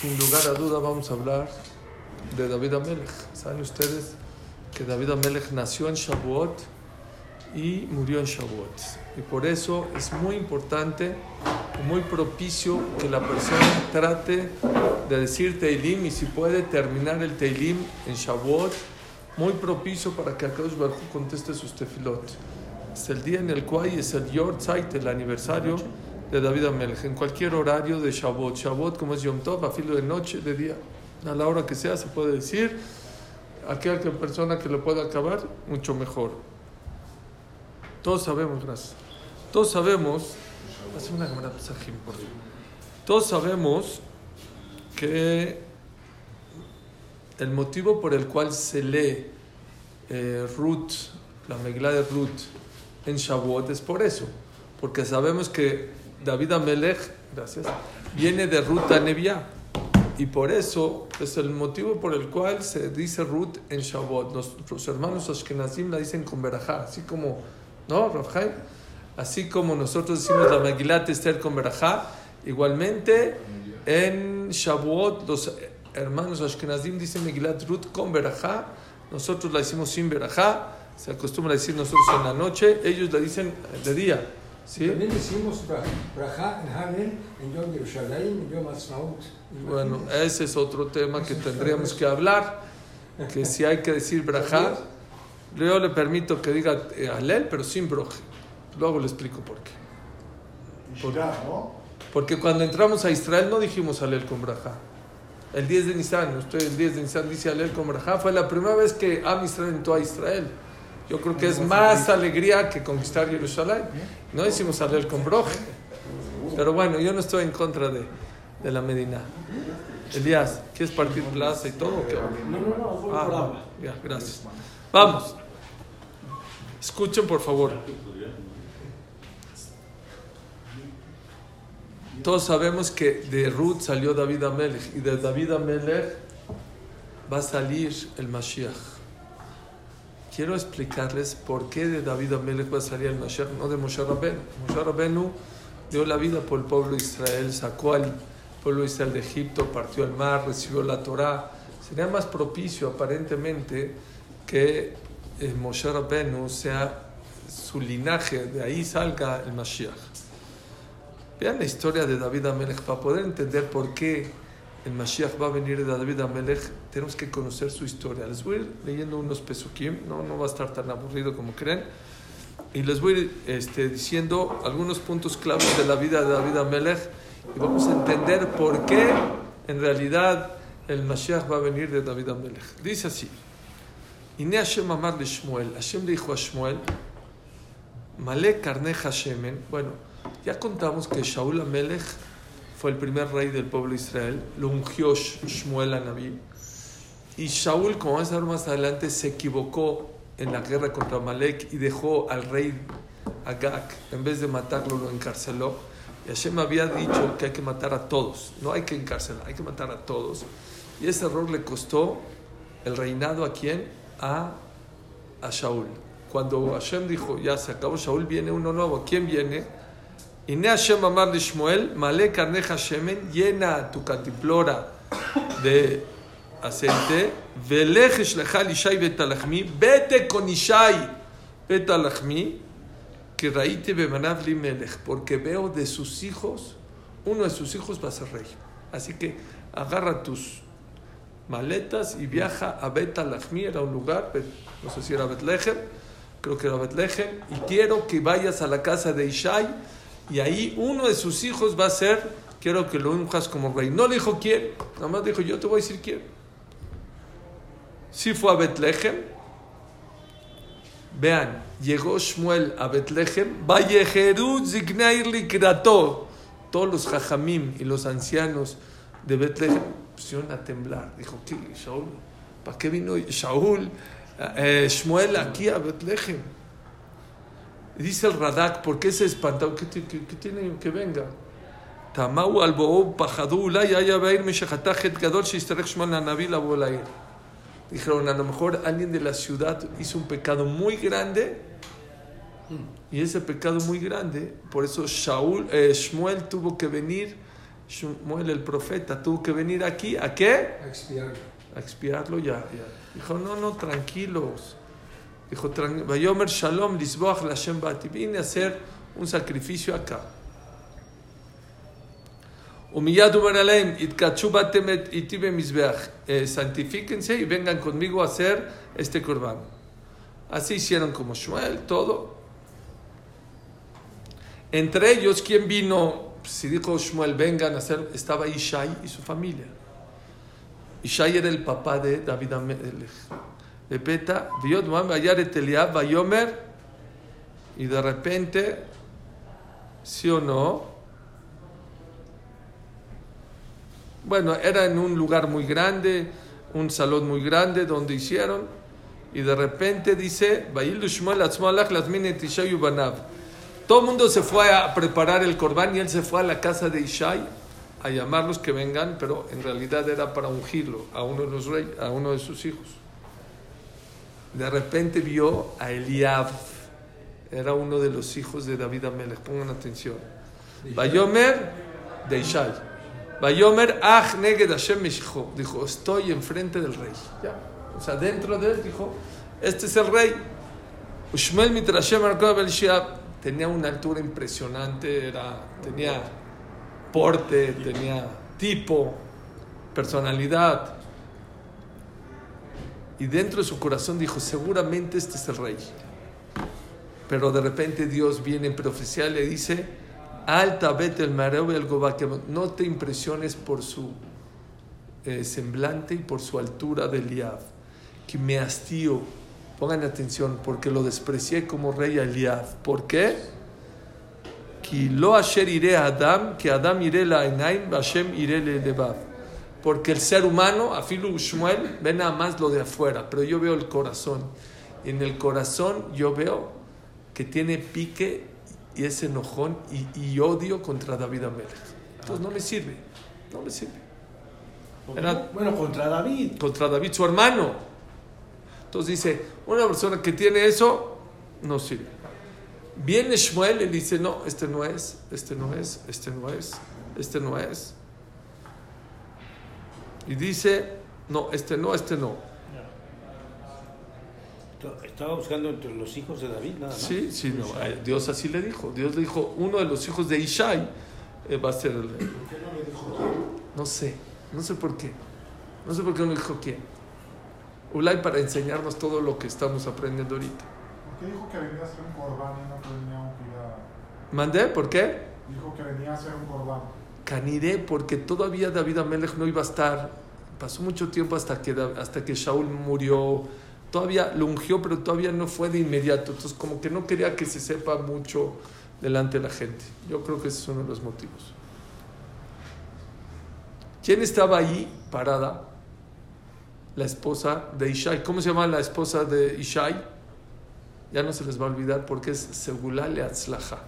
Sin lugar a duda vamos a hablar de David Amelech. Saben ustedes que David Amelech nació en Shavuot y murió en Shavuot. Y por eso es muy importante, muy propicio que la persona trate de decir Teilim y si puede terminar el Teilim en Shavuot, muy propicio para que Akadosh Baruj conteste sus tefilot. Es el día en el cual es el Yortzeit, el aniversario de David Amelech, en cualquier horario de Shavuot. Shavuot, como es Yom Tov, a filo de noche, de día, a la hora que sea, se puede decir. Aquella persona que lo pueda acabar, mucho mejor. Todos sabemos, gracias. Todos sabemos, hace una cámara por Todos sabemos que el motivo por el cual se lee eh, Ruth, la megla de Ruth, en Shavuot es por eso. Porque sabemos que David Amelech, gracias, viene de Ruth a Nevia. Y por eso es el motivo por el cual se dice Ruth en Shavuot. Nuestros hermanos Ashkenazim la dicen con Berajá, así como, ¿no, Rafhaim? Así como nosotros decimos la Megilat Esther con Berajá, igualmente en Shavuot los hermanos Ashkenazim dicen Megilat Ruth con Berajá, nosotros la decimos sin Berajá, se acostumbra a decir nosotros en la noche, ellos la dicen de día. ¿Sí? También decimos Braja en Hanel, en Yom Yerushalayim, en Yom Asmaut. Bueno, ese es otro tema que tendríamos que hablar, que si hay que decir Braja, yo le permito que diga eh, Alel, pero sin Broje. Luego le explico por qué. Porque, porque cuando entramos a Israel no dijimos Alel con Braja. El 10 de Nisan, usted el 10 de Nisan dice Alel con Braja, fue la primera vez que Am Israel entró a Israel. Yo creo que es más alegría que conquistar Jerusalén. No decimos Alel con Broje. Pero bueno, yo no estoy en contra de, de la Medina. Elías, ¿quieres partir plaza y todo? No, no, no, ah, ya, gracias. Vamos. Escuchen, por favor. Todos sabemos que de Ruth salió David Amelech y de David Amelech va a salir el Mashiach. Quiero explicarles por qué de David Amelech va a salir el Mashiach, no de Moshe Rabenu. Moshe Rabenu dio la vida por el pueblo de Israel, sacó al pueblo de Israel de Egipto, partió al mar, recibió la Torá. Sería más propicio aparentemente que eh, Moshe Rabenu sea su linaje, de ahí salga el Mashiach. Vean la historia de David Amelech para poder entender por qué el Mashiach va a venir de David Amelech. Tenemos que conocer su historia. Les voy a ir leyendo unos pesukim, no, no va a estar tan aburrido como creen. Y les voy a ir este, diciendo algunos puntos claves de la vida de David Amelech y vamos a entender por qué en realidad el Mashiach va a venir de David Amelech. Dice así: Ine Hashem amar de Shmuel. Hashem dijo a Shmuel: Male carne Hashemen. Bueno. Ya contamos que Shaul Amelech fue el primer rey del pueblo de Israel, lo ungió Shmuel a Naví. Y Shaul, como vamos a ver más adelante, se equivocó en la guerra contra Amalek y dejó al rey Agag, en vez de matarlo, lo encarceló. Y Hashem había dicho que hay que matar a todos, no hay que encarcelar, hay que matar a todos. Y ese error le costó el reinado a quién? A, a Shaul. Cuando Hashem dijo, ya se acabó Shaul, viene uno nuevo. ¿Quién viene? Y Hashem amar de Shmuel, male carneja shemen, llena tu cantiplora de aceite, velejesh lechal ishai betalachmi, vete con ishai betalachmi, que raíte bemanav melech, porque veo de sus hijos, uno de sus hijos va a ser rey. Así que agarra tus maletas y viaja a Betalachmi, era un lugar, no sé si era Betlehem, creo que era Betlehem, y quiero que vayas a la casa de Ishai, y ahí uno de sus hijos va a ser, quiero que lo unjas como rey. No le dijo quién, nada más dijo, yo te voy a decir quién. Si fue a Betlehem, vean, llegó Shmuel a Betlehem. Todos los jajamim y los ancianos de Betlehem pusieron a temblar. Dijo, ¿qué, Shaul? ¿Para qué vino Shaul, eh, Shmuel aquí a Betlehem? Dice el Radak, ¿por qué se espantó? ¿Qué, tiene que venga? Tamau al pajadu ulay haya ir meshachatajet gadol naví la Dijeron, a lo mejor alguien de la ciudad hizo un pecado muy grande y ese pecado muy grande, por eso Shaul, eh, Shmuel tuvo que venir Shmuel el profeta tuvo que venir aquí, ¿a qué? A expiarlo. A expiarlo ya. ya. Dijo, no, no, tranquilos. Dijo, "Tran- Vayomer Shalom, Lisboach Lashem Bati. Vine a hacer un sacrificio acá. Humillad Umaraleim, Itkachu Batem et Itibe Mizbeach. Eh, Santifíquense y vengan conmigo a hacer este corbán. Así hicieron como Shmuel, todo. Entre ellos, ¿quién vino? Si dijo Shmuel, vengan a hacer, estaba Ishai y su familia. Ishai era el papá de David Amelech. De Bayomer, y de repente, sí o no, bueno, era en un lugar muy grande, un salón muy grande donde hicieron, y de repente dice. Todo el mundo se fue a preparar el corbán y él se fue a la casa de Ishai a llamarlos que vengan, pero en realidad era para ungirlo a uno de los reyes, a uno de sus hijos. De repente vio a Eliab, era uno de los hijos de David Amelech, pongan atención. Bayomer de Ishai. Bayomer ach neged Hashem. Dijo, estoy enfrente del rey. Ya. O sea, dentro de él dijo, este es el rey. Ushmel mitrashem. Tenía una altura impresionante, era, tenía porte, tenía tipo, personalidad. Y dentro de su corazón dijo, seguramente este es el rey. Pero de repente Dios viene en profecía y le dice, alta vete el mareo y el gobaquem". no te impresiones por su eh, semblante y por su altura de Eliab, que me hastío. Pongan atención, porque lo desprecié como rey a Eliab. ¿Por qué? Que lo asher iré a Adam, que Adam iré la enaim, Hashem iré le. Porque el ser humano, afilu Shmuel, ve nada más lo de afuera, pero yo veo el corazón. Y en el corazón yo veo que tiene pique y es enojón y, y odio contra David Amelech. Entonces no me sirve, no me sirve. Era Bueno, contra David. contra David, su hermano. Entonces dice, una persona que tiene eso, no sirve. Viene Shmuel y dice, no, este no es, este no es, este no es, este no es. Y dice, no, este no, este no. Estaba buscando entre los hijos de David, nada más. Sí, sí, no. eh, Dios así le dijo. Dios le dijo, uno de los hijos de Ishai eh, va a ser el rey. No sé, no sé por qué. No sé por qué no dijo quién. Ulay para enseñarnos todo lo que estamos aprendiendo ahorita. ¿Por qué dijo que venía a hacer un corbán y no que venía a ungir a... ¿Mandé? ¿Por qué? Dijo que venía a hacer un corbán. Caniré, porque todavía David Amelech no iba a estar. Pasó mucho tiempo hasta que, hasta que Shaul murió. Todavía lo ungió, pero todavía no fue de inmediato. Entonces, como que no quería que se sepa mucho delante de la gente. Yo creo que ese es uno de los motivos. ¿Quién estaba ahí parada? La esposa de Ishai. ¿Cómo se llama la esposa de Ishai? Ya no se les va a olvidar porque es Segulá Leatzlaja.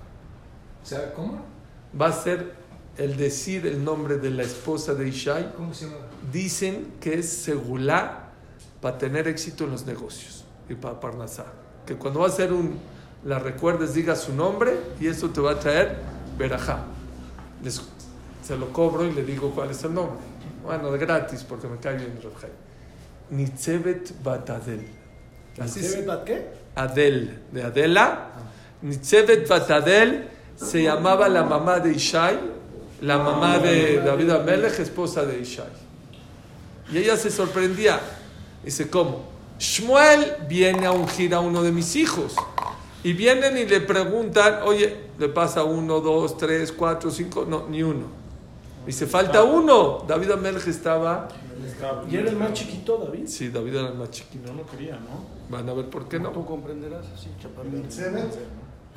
O sea, ¿cómo? Va a ser el decir el nombre de la esposa de Ishai. Dicen que es Segulá para tener éxito en los negocios y para Parnasá. Que cuando va a hacer un, la recuerdes, diga su nombre y eso te va a traer Berajá. Les- se lo cobro y le digo cuál es el nombre. Bueno, de gratis porque me cae bien Rabjai. Nitzevet Batadel. ¿Sebet Bat qué? Adel, de Adela. Nitzevet Batadel se llamaba la mamá de Ishai, la mamá de David Amelech, esposa de Ishai. Y ella se sorprendía. Dice, ¿cómo? Shmuel viene a ungir a uno de mis hijos. Y vienen y le preguntan, oye, ¿le pasa uno, dos, tres, cuatro, cinco? No, ni uno. Dice, falta uno. David Amelech estaba... ¿Y era el más chiquito, David? Sí, David era el más chiquito. No lo quería, ¿no? Van a ver por qué Tú no. comprenderás así, chaparrito.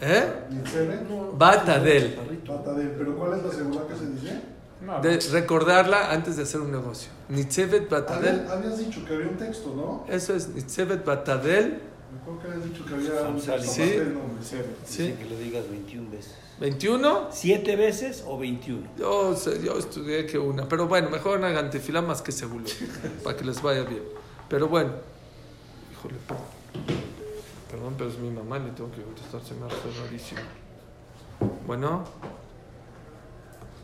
¿Eh? Nitzebet. Batadel. Batadel. ¿Pero cuál es la segunda que se dice? No. de recordarla antes de hacer un negocio. Nitzevet Batadel. Habías, dicho que había un texto, ¿no? Eso es Nitzevet Batadel. Me acuerdo que habías dicho que había un texto. Sí. Sí. Dicen que lo digas 21 veces. 21. ¿Siete veces o 21? Yo, sé- yo estudié que una. Pero bueno, mejor hagan tefilá más que seguro. para que les vaya bien. Pero bueno. Híjole, perdón. Pero es mi mamá, le tengo que contestar. Se me hace rarísimo. Bueno.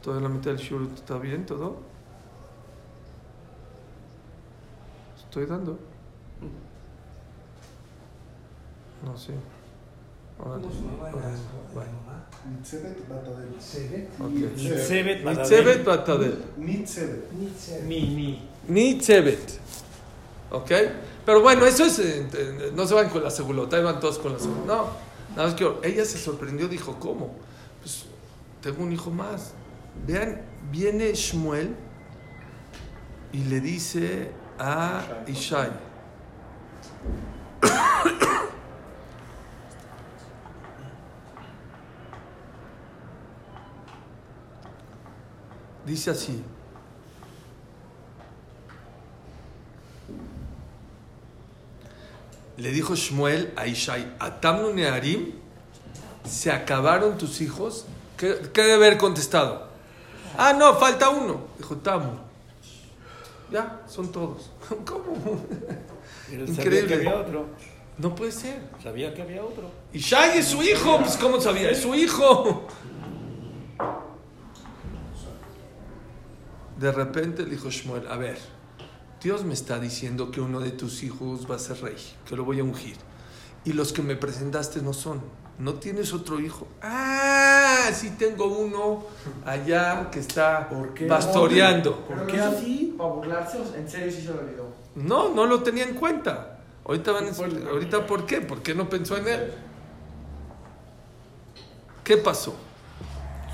Toda la mitad del shur está bien, todo. Estoy dando. No sé. Órale, ¿Cómo se llamaba la- órale, bye. Nitzebet Batadel. Nitzebet Batadel. Nitzebet. Nitzebet. Ni, ni. Nitzebet. ¿Ok? Pero bueno, eso es. eh, eh, No se van con la segulota, van todos con la segulota. No, nada más que ella se sorprendió, dijo: ¿Cómo? Pues tengo un hijo más. Vean, viene Shmuel y le dice a Ishai: Dice así. Le dijo Shmuel a Ishai, a Tamnu Nearim, se acabaron tus hijos. ¿Qué, qué debe haber contestado? Ah, no, falta uno. Dijo Tamu. Ya, son todos. ¿Cómo? Pero Increíble. Sabía que había otro. No puede ser. Sabía que había otro. Ishai es su hijo. Pues, ¿Cómo sabía? Es su hijo. De repente le dijo Shmuel, a ver, Dios me está diciendo que uno de tus hijos va a ser rey, que lo voy a ungir. Y los que me presentaste no son. ¿No tienes otro hijo? Ah, sí tengo uno allá que está ¿Por qué? pastoreando. ¿Por qué así? ¿Para burlarse o en serio sí se lo olvidó? No, no lo tenía en cuenta. Ahorita, van a- ahorita ¿por qué? ¿Por qué no pensó en él? ¿Qué pasó?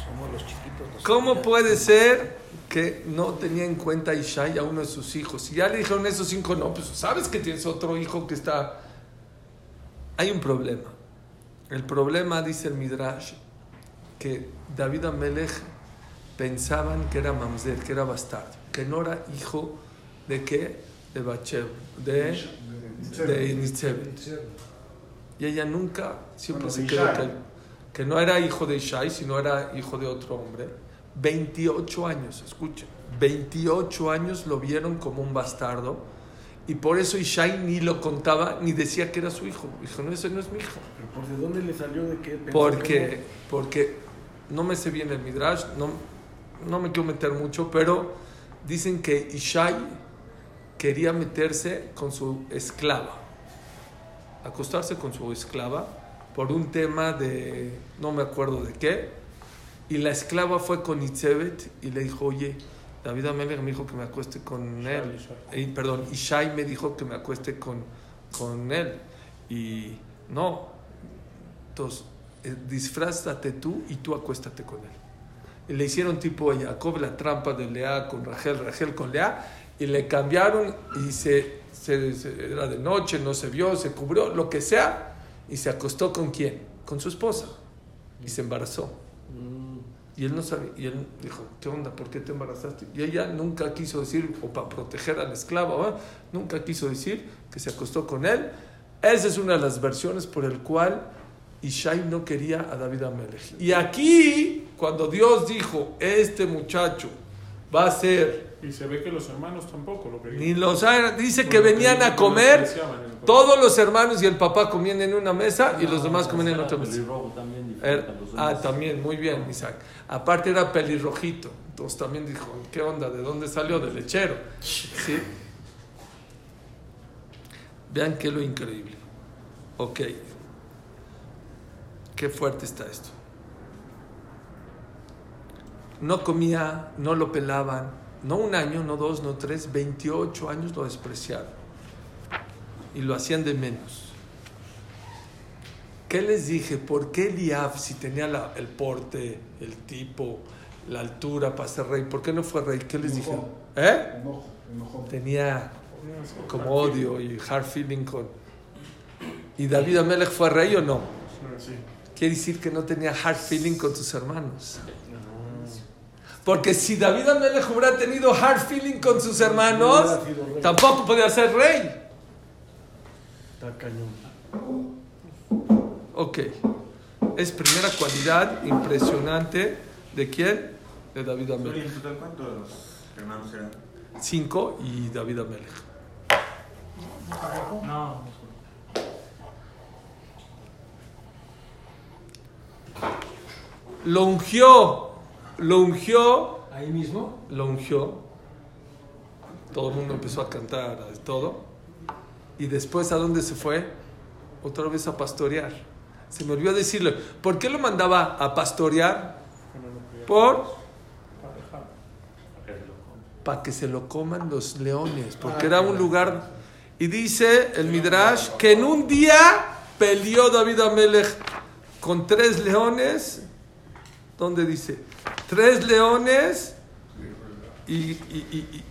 Somos los chiquitos. ¿Cómo puede ser que no tenía en cuenta a Ishai a uno de sus hijos? Si ya le dijeron esos cinco, no, pues sabes que tienes otro hijo que está... Hay un problema. El problema, dice el Midrash, que David Amelech pensaban que era mamzer, que era bastardo, que no era hijo de qué? De Bacheb, de, de Nitzebet. Y ella nunca, siempre Bueno, se quedó que, que no era hijo de Ishai, sino era hijo de otro hombre. 28 años, escuchen, 28 años lo vieron como un bastardo y por eso Ishai ni lo contaba ni decía que era su hijo. Dijo, no, ese no es mi hijo. ¿Pero por de dónde le salió de qué? pensó Porque, que porque no me sé bien el Midrash, no, no me quiero meter mucho, pero dicen que Ishai quería meterse con su esclava, acostarse con su esclava por un tema de, no me acuerdo de qué, y la esclava fue con Itzebet y le dijo, oye, David Amelech me dijo que me acueste con él. Eh, perdón, Ishai me dijo que me acueste con, con él. Y no, entonces, eh, disfrázate tú y tú acuéstate con él. Y le hicieron tipo a Jacob la trampa de Lea con Rachel, Rachel con Lea, y le cambiaron y se, se- se- era de noche, no se vio, se cubrió, lo que sea, y se acostó con quién? Con su esposa. Y se embarazó. Y él no sabía, y él dijo, ¿qué onda? ¿Por qué te embarazaste? Y ella nunca quiso decir, o para proteger al esclavo, nunca quiso decir que se acostó con él. Esa es una de las versiones por el cual Ishai no quería a David Amelech. Y aquí, cuando Dios dijo, este muchacho va a ser, Y se ve que los hermanos tampoco lo querían. ni los dice que venían a comer, todos los hermanos y el papá comían en una mesa y los demás comían en otra mesa. Era- los ah, también, muy bien, Isaac. Aparte era pelirrojito. Entonces también dijo, ¿qué onda? ¿De dónde salió? Del lechero. ¿Sí? Vean qué lo increíble. Ok. Qué fuerte está esto. No comía, no lo pelaban. No un año, no dos, no tres, 28 años lo despreciaron. Y lo hacían de menos. ¿Qué les dije? ¿Por qué Eliab, si tenía la- el porte, el tipo, la altura para ser rey, por qué no fue rey? ¿Qué les dije? ¿Eh? Enojo, enojo. Tenía como odio y hard feeling con... ¿Y David Amelech fue rey o no? Sí. Quiere decir que no tenía hard feeling con sus hermanos. Porque si David Amelech hubiera tenido hard feeling con sus hermanos, tampoco podía ser rey. Está cañón. Ok. Es primera cualidad impresionante de quién? De David Amelech. ¿en total cuántos hermanos eran? Cinco y David Amelech. No. Lo ungió, lo ungió, Ahí mismo. lo ungió. Todo el mundo empezó a cantar, todo. Y después, ¿a dónde se fue? Otra vez a pastorear. Se me olvidó decirle, ¿por qué lo mandaba a pastorear? Por para que se lo coman los leones, porque era un lugar. Y dice el Midrash que en un día peleó David Amelech con tres leones. ¿Dónde dice? Tres leones y, y- y- y-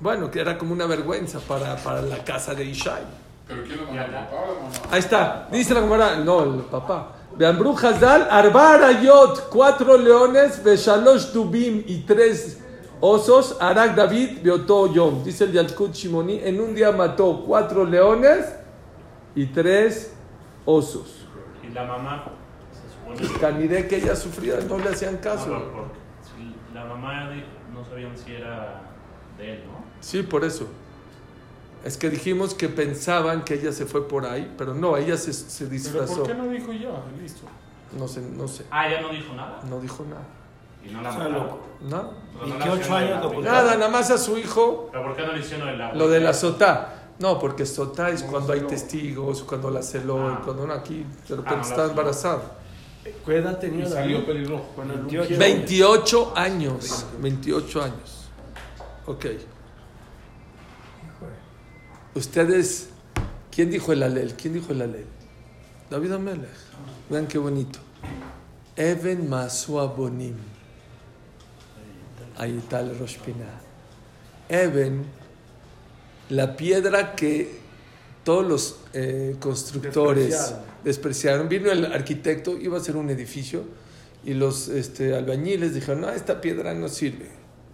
bueno, que era como una vergüenza para, para la casa de Ishai. ¿Pero quién lo mandó? ¿El papá o la mamá? Ahí está, dice la Gemara, no, el papá. Beambru Hazal, Arba Arayot, cuatro leones, Beshalosh Dubim y tres osos, Arak David, Beoto Yom. Dice el Yalkut Shimoni, en un día mató cuatro leones y tres osos. Y la mamá, se supone Caniré que ella sufría, no le hacían No, caso. porque si la mamá de- no sabían si era de él, ¿no? Sí, por eso. Es que dijimos que pensaban que ella se fue por ahí, pero no, ella se, se ¿Pero disfrazó. por qué no dijo ya? Listo. No sé, no sé, Ah, ella no dijo nada. no dijo nada. Y no la loco. ¿No? O sea, no le 28 hicieron años lo. Nada, nada más a su hijo ¿Pero por qué no le hicieron el agua? Lo de la sotá. No, porque sotá es No, cuando hay testigos, cuando la celó, Ah. cuando no aquí de Ah, repente no, está embarazada. ¿Qué edad tenía Y salió pelirrojo. Cuando el 28. ungió. 28 años. 28 años. Ok. Ustedes, ¿quién dijo el alel? ¿Quién dijo el alel? David Amelech. Vean qué bonito. Even Masua Bonim. Ahí está el Rosh Pinah. Even, la piedra que todos los eh, constructores Despreciaron. despreciaron. Vino el arquitecto, iba a hacer un edificio y los este, albañiles dijeron, no, esta piedra no sirve.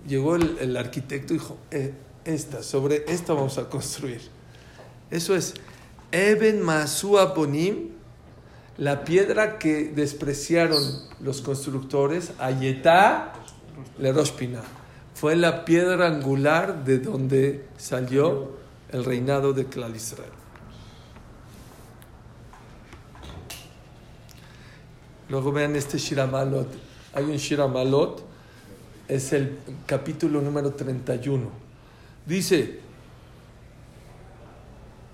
Llegó el, el arquitecto y dijo, "Eh, esta, sobre esta vamos a construir. Eso es, Eben Masua Bonim, la piedra que despreciaron los constructores, Ayetá le Rosh Pinah. Fue la piedra angular de donde salió el reinado de Klal Israel. Luego vean este Shiramalot. Hay un Shiramalot, es el capítulo número 31. Dice,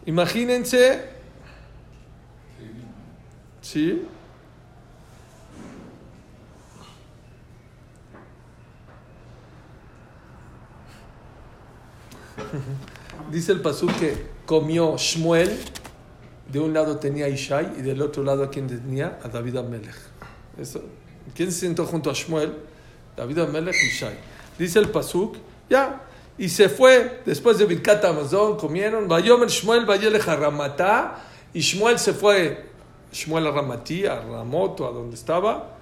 imagínense, ¿sí? Dice el pasú que comió Shmuel, de un lado tenía a Ishai y del otro lado a quien tenía a David Amelech. Eso. ¿Quién se sentó junto a Shmuel? David Amelech y Ishai. Dice el pasuk, ya. Y se fue después de Birkat Amazon, comieron. Vayomer Shmuel, Ramatá. Y Shmuel se fue, Shmuel a Ramatí, a Ramoto, a donde estaba.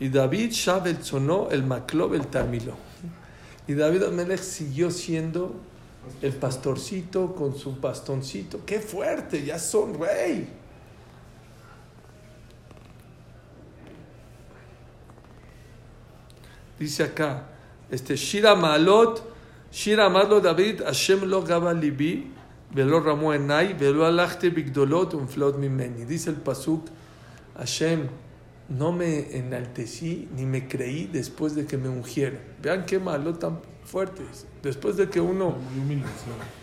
Y David Shabel sonó el Maclob, el Tarmilo. Y David Amelech siguió siendo el pastorcito con su bastoncito. ¡Qué fuerte! Ya son rey. Dice acá, este Shira Malot, Shira Malot David, Hashem lo gaba libi, velo ramo enai, velo alachte bigdolot un flot mimeni. Dice el pasuk, Hashem, no me enaltecí ni me creí después de que me ungieron. Vean qué malo tan fuertes. Después de que uno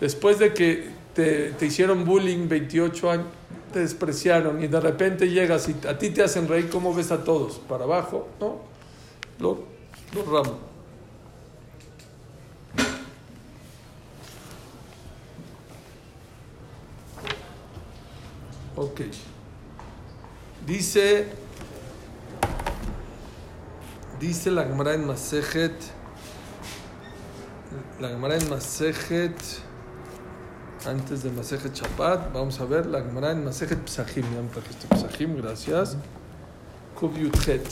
después de que te, te hicieron bullying 28 años, te despreciaron y de repente llegas y a ti te hacen reír, ¿cómo ves a todos? ¿Para abajo? ¿No? Lo, lo ramo. Ok. Dice, dice la Gemara en Masejet, la Gemara en Masejet, antes de Masejet Shabbat, vamos a ver la Gemara en Masejet Psachim, ya me trajiste gracias. Kuf Yudchet.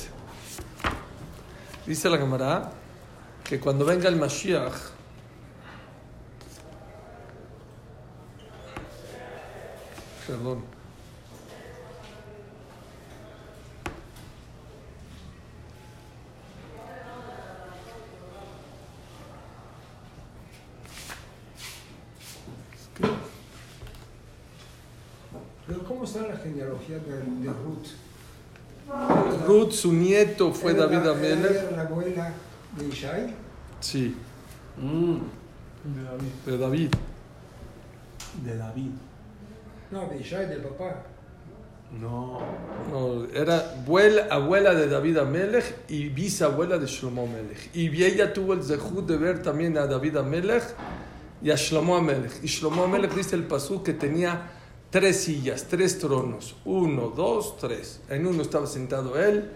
Dice la Gemara que cuando venga el Mashiach, perdón, Pero ¿cómo está la genealogía de, de Ruth? Ruth, su nieto fue Era David Amelech. Era la abuela de Ishai. Sí, Mm, De David. de David. de David. No, de Ishai, del papá. No. No, era abuela, abuela de David Amelech y bisabuela de Shlomo Amelech. Y ella tuvo el zehut de ver también a David Amelech y a Shlomo Amelech. Y Shlomo Amelech dice el pasú que tenía tres sillas, tres tronos. Uno, dos, tres. En uno estaba sentado él,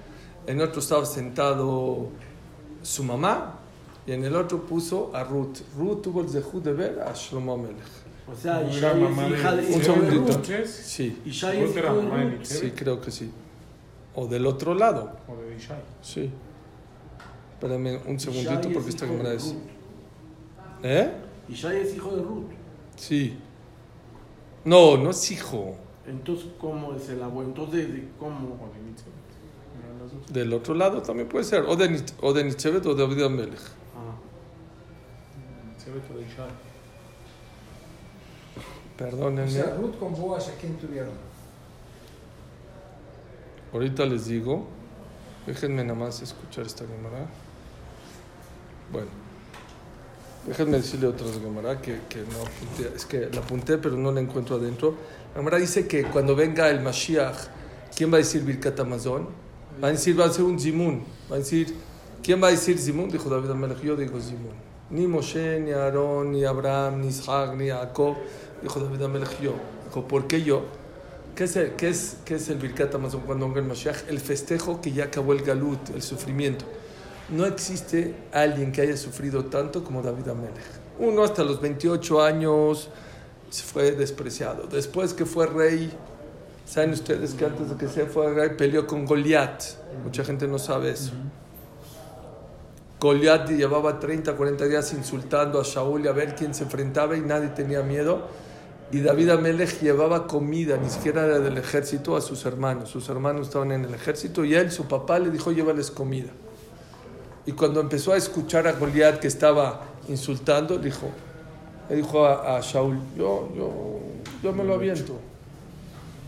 en otro estaba sentado su mamá y en el otro puso a Ruth. Ruth tuvo el zehut de ver a Shlomo Amelech. O sea, ¿No Ishai era mamá es hija de, Un hija segundito. Sí, Ishai es hijo de sí, creo que sí. O del otro lado. o de Ishai. Sí. Espérame un segundito porque es esta cámara de es. ¿Eh? Ishai es hijo de Ruth. Sí. No, no es hijo. Entonces, ¿cómo es el abuelo? Entonces, ¿de ¿cómo? O de. Del otro lado también puede ser. O de, o de Nichevet o de David Amelech. Ah, Ishai. O Perdónenme. sea, Ruth con Boaz, ¿a quién tuvieron? Ahorita les digo. Déjenme nada más escuchar esta cámara. Bueno. Déjenme decirle otras cámara que, que no apunté. Es que la apunté pero no la encuentro adentro. La cámara dice que cuando venga el Mashiach, ¿quién va a decir Birkat Amazon? Va a decir, va a ser un Zimun. Va a decir, ¿quién va a decir Zimun? Dijo David Amelech, yo digo Zimun. Ni Moshe, ni Aarón, ni Abraham, ni Isaac, ni Jacob. Dijo David Amelech, yo. Dijo, ¿por qué yo? ¿Qué es, el, qué, es, ¿Qué es el Birkat Amazon cuando venga el Mashiach? El festejo que ya acabó el Galut, el sufrimiento. No existe alguien que haya sufrido tanto como David Amelech. Uno hasta los 28 años fue despreciado. Después que fue rey, saben ustedes que antes de que se rey peleó con Goliat. Mucha gente no sabe eso. Goliat llevaba 30, 40 días insultando a Shaul y a ver quién se enfrentaba y nadie tenía miedo. Y David Amelech llevaba comida, ni siquiera era del ejército, a sus hermanos. Sus hermanos estaban en el ejército y él, su papá, le dijo, llévales comida. Y cuando empezó a escuchar a Goliat que estaba insultando, dijo, le dijo a, a Shaul, yo, yo, yo me lo aviento.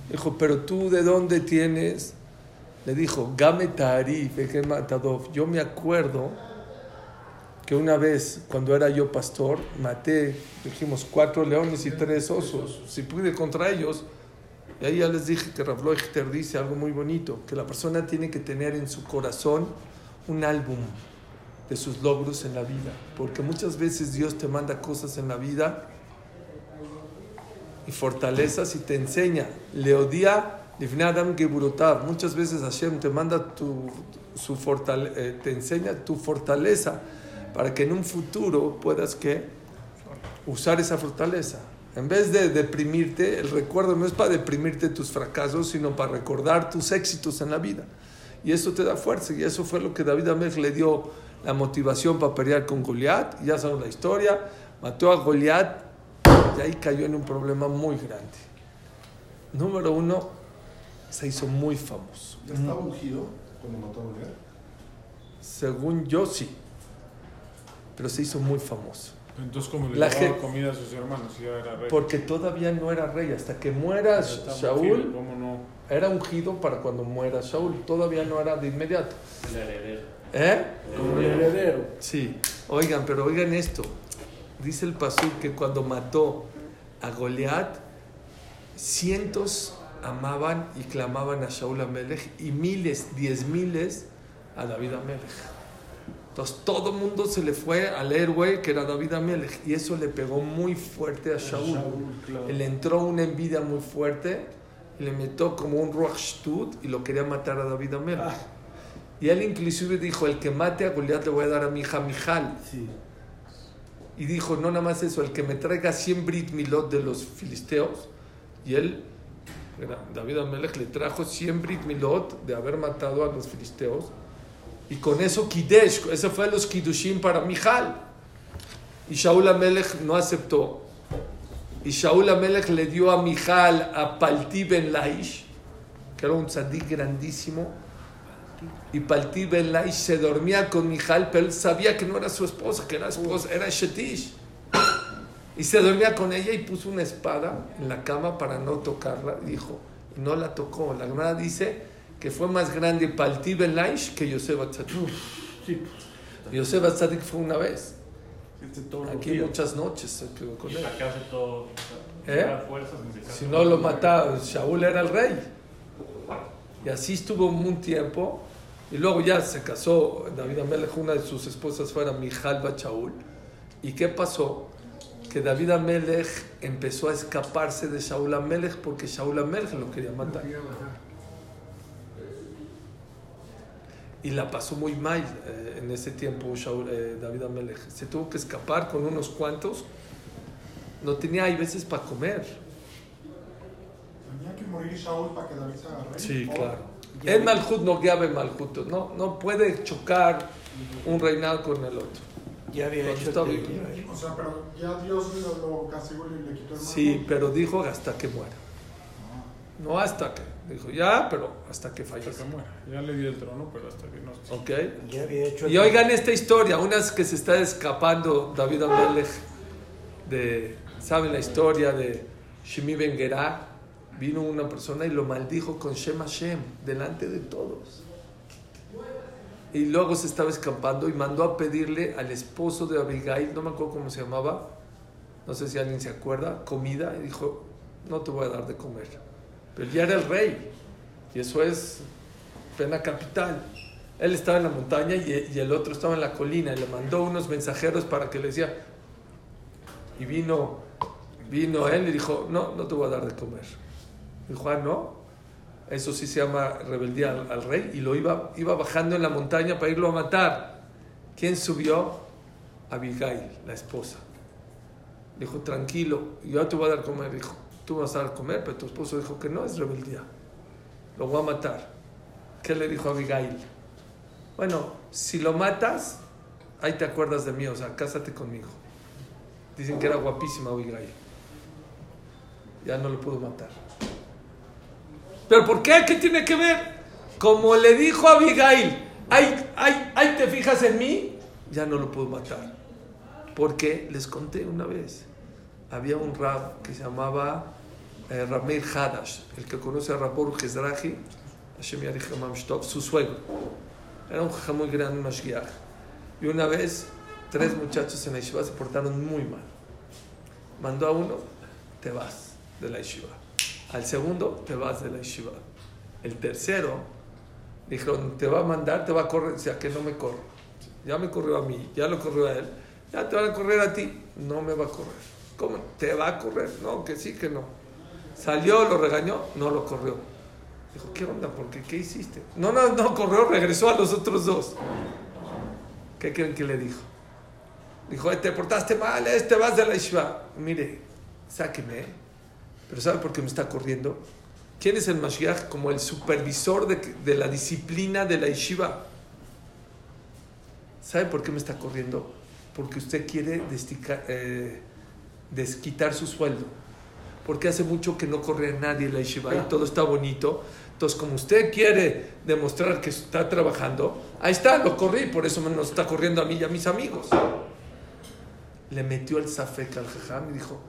Dijo, pero tú de dónde tienes? Le dijo, Game Tarif. Yo me acuerdo que una vez, cuando era yo pastor, maté, dijimos, cuatro leones y tres osos. Si pude contra ellos, y ahí ya les dije que Rav Leuchter dice algo muy bonito, que la persona tiene que tener en su corazón un álbum de sus logros en la vida, porque muchas veces Dios te manda cosas en la vida y fortalezas y te enseña. Leodía. Muchas veces Hashem te manda su fortale- eh, te enseña tu fortaleza para que en un futuro puedas que usar esa fortaleza. En vez de deprimirte, el recuerdo no es para deprimirte tus fracasos, sino para recordar tus éxitos en la vida. Y eso te da fuerza. Y eso fue lo que David Amech le dio la motivación para pelear con Goliat. Ya saben la historia. Mató a Goliat y ahí cayó en un problema muy grande. Número uno, se hizo muy famoso. ¿Ya estaba ungido cuando mató a Goliat? Según yo, sí. Pero se hizo muy famoso. Entonces, como le La llevaba gente- comida a sus hermanos, ya era rey. Porque todavía no era rey. Hasta que muera Ya estaba Shaul, ungido, ¿Cómo no? Era ungido para cuando muera Shaul. Todavía no era de inmediato. El heredero. ¿Eh? como el heredero. Sí. Oigan, pero oigan esto. Dice el Pasuk que cuando mató a Goliat, cientos amaban y clamaban a Shaul Amelech y miles, diez miles a David Amelech. Entonces todo el mundo se le fue al héroe que era David Amelech y eso le pegó muy fuerte a Shaul. claro. Le entró una envidia muy fuerte le metió como un Ruach y lo quería matar a David Amelech. Ah. Y él inclusive dijo, el que mate a Goliat le voy a dar a mi hija Mijal. Sí. Y dijo, no nada más eso, el que me traiga 100 Brit Milot de los filisteos. Y él, David Amelech, le trajo 100 Brit Milot de haber matado a los filisteos. Y con eso Kidesh, ese fue los Kidushim para Mijal. Y Shaul Amelech no aceptó. Y Shaul Amelech le dio a Mijal a Palti Ben Laish, que era un tzadik grandísimo. Y Palti Ben Laish se dormía con Mijal, pero él sabía que no era su esposa, que era esposa, era Shetish. Y se dormía con ella y puso una espada en la cama para no tocarla. Dijo, y no la tocó. La hermana dice que fue más grande el Ben Laish que Yosef Atzadik. Sí, Yosef Atzadik fue una vez. Este Aquí muchas noches se quedó con él. todo. ¿Eh? fuerzas Si no lo mataba, Shaul era el rey. Y así estuvo un tiempo. Y luego ya se casó David Amelech, una de sus esposas fuera Mijal Shaul. ¿Y qué pasó? Que David Amelech empezó a escaparse de Shaul Amelech porque Shaul Amelech lo quería matar. Y la pasó muy mal eh, en ese tiempo Shaul- eh, David Amelech. Se tuvo que escapar con unos cuantos. No tenía, hay veces, para comer. Tenía que morir Shaul para que David se agarre. Sí, Oh, claro. El Malhut no guiaba el Malhut. No, no puede chocar un reinado con el otro. Ya había Cuando hecho estaba el. O sea, pero ya Dios lo, lo castigó y le quitó el Sí, mando. pero dijo hasta que muera. No hasta que. Dijo ya, pero hasta que Hasta fallezca. que muera. Ya le di el trono, pero hasta que no esté. ¿Ok? Ya había hecho Y oigan esta historia, unas que se está escapando David Amelech de, ¿saben la historia de Shimi Ben Gerá? Vino una persona y lo maldijo con Shem Hashem delante de todos. Y luego se estaba escapando y mandó a pedirle al esposo de Abigail, no me acuerdo cómo se llamaba, no sé si alguien se acuerda, comida, y dijo, no te voy a dar de comer. Pero ya era el rey, y eso es pena capital. Él estaba en la montaña y, el otro estaba en la colina y le mandó unos mensajeros para que le decía. Y vino, vino él y dijo, no, no te voy a dar de comer. Dijo, ah, no. Eso sí se llama rebeldía al, rey. Y lo iba, iba bajando en la montaña para irlo a matar. ¿Quién subió? Abigail, la esposa. Dijo, tranquilo, yo te voy a dar comer. Dijo, tú vas a comer, pero tu esposo dijo que no es rebeldía. Lo voy a matar. ¿Qué le dijo Abigail? Bueno, si lo matas, ahí te acuerdas de mí, o sea, cásate conmigo. Dicen que era guapísima Abigail. Ya no lo pudo matar. ¿Pero por qué? ¿Qué tiene que ver? Como le dijo a Abigail, ahí, ahí, ahí te fijas en mí, ya no lo pudo matar. Porque les conté una vez, había un rab que se llamaba eh, Rameir Hadash, el que conoce a Rabor Gezrahi, Hashem su suegro. Era un jajá muy grande, un mashgiach. Y una vez, tres muchachos en la yeshiva se portaron muy mal. Mandó a uno, te vas de la yeshiva. Al segundo, te vas de la yeshiva. El tercero, dijeron, te va a mandar, te va a correr. O sea, que no me corro. Ya me corrió a mí, ya lo corrió a él. Ya te van a correr a ti. No me va a correr. ¿Cómo? ¿Te va a correr? No, que sí, que no. Salió, lo regañó, no lo corrió. Dijo, ¿qué onda? ¿Por qué? ¿Qué hiciste? No, no, no, corrió, regresó a los otros dos. ¿Qué creen que le dijo? Dijo, "Eh, te portaste mal, este vas de la Yeshiva. Mire, sáqueme. Pero ¿sabe por qué me está corriendo? ¿Quién es el Mashiach? Como el supervisor de, la disciplina de la Yeshiva. ¿Sabe por qué me está corriendo? Porque usted quiere destica- eh, desquitar su sueldo. Porque hace mucho que no corre a nadie la Yeshiva y todo está bonito. Entonces, como usted quiere demostrar que está trabajando, ahí está, lo corrí, por eso me nos está corriendo a mí y a mis amigos. Le metió el zafek al jajam y dijo,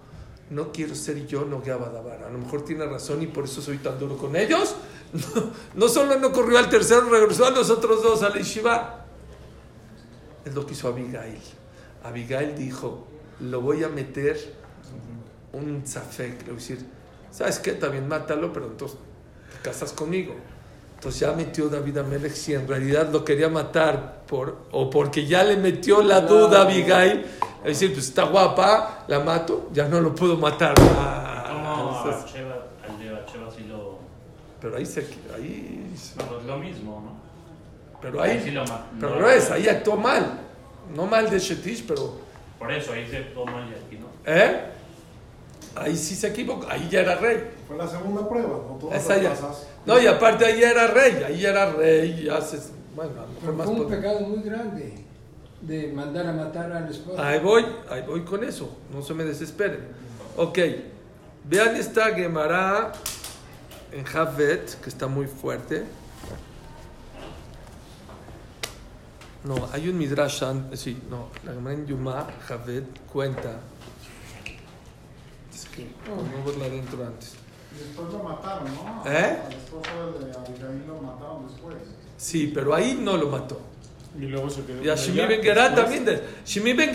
no quiero ser yo no Dabar. A lo mejor tiene razón y por eso soy tan duro con ellos. No, no solo no corrió al tercero, regresó a los otros dos a la yeshiva. Es lo que hizo Abigail. Abigail dijo, lo voy a meter un zafek. Le voy a decir, ¿sabes qué? También mátalo, pero entonces te casas conmigo. Entonces ya metió David Amelech si en realidad lo quería matar por, o porque ya le metió la duda a Abigail. Es decir, pues está guapa, la mato, ya no lo puedo matar. Ah, ¿Cómo a entonces- Batsheba- al de Batsheba sí lo. pero ahí se... Ahí, No, es lo mismo, ¿no? pero Ahí ahí... sí lo Pero no- no es, ahí actuó mal. No mal de Shetish, pero... Por eso, ahí se toma y aquí no. ¿Eh? Ahí sí se equivocó, ahí ya era rey. Fue la segunda prueba, no todas Esa las ya. pasas. No, y aparte ahí era rey, ahí era rey, ya se... Bueno, a lo mejor Pero más... fue un pecado muy grande de mandar a matar al esposo. Ahí voy, ahí voy con eso, no se me desesperen. Ok, vean esta Gemara en Javet, que está muy fuerte. No, hay un Midrash, an- sí, no, la Gemara en Yuma, Javet, cuenta. Es que, no verla adentro antes. Y después lo mataron, ¿no? ¿Eh? Al esposo de Abigail lo mataron después. Sí, pero ahí no lo mató. Y luego se quedó Y a Shimi Ben también. de- Shimi Ben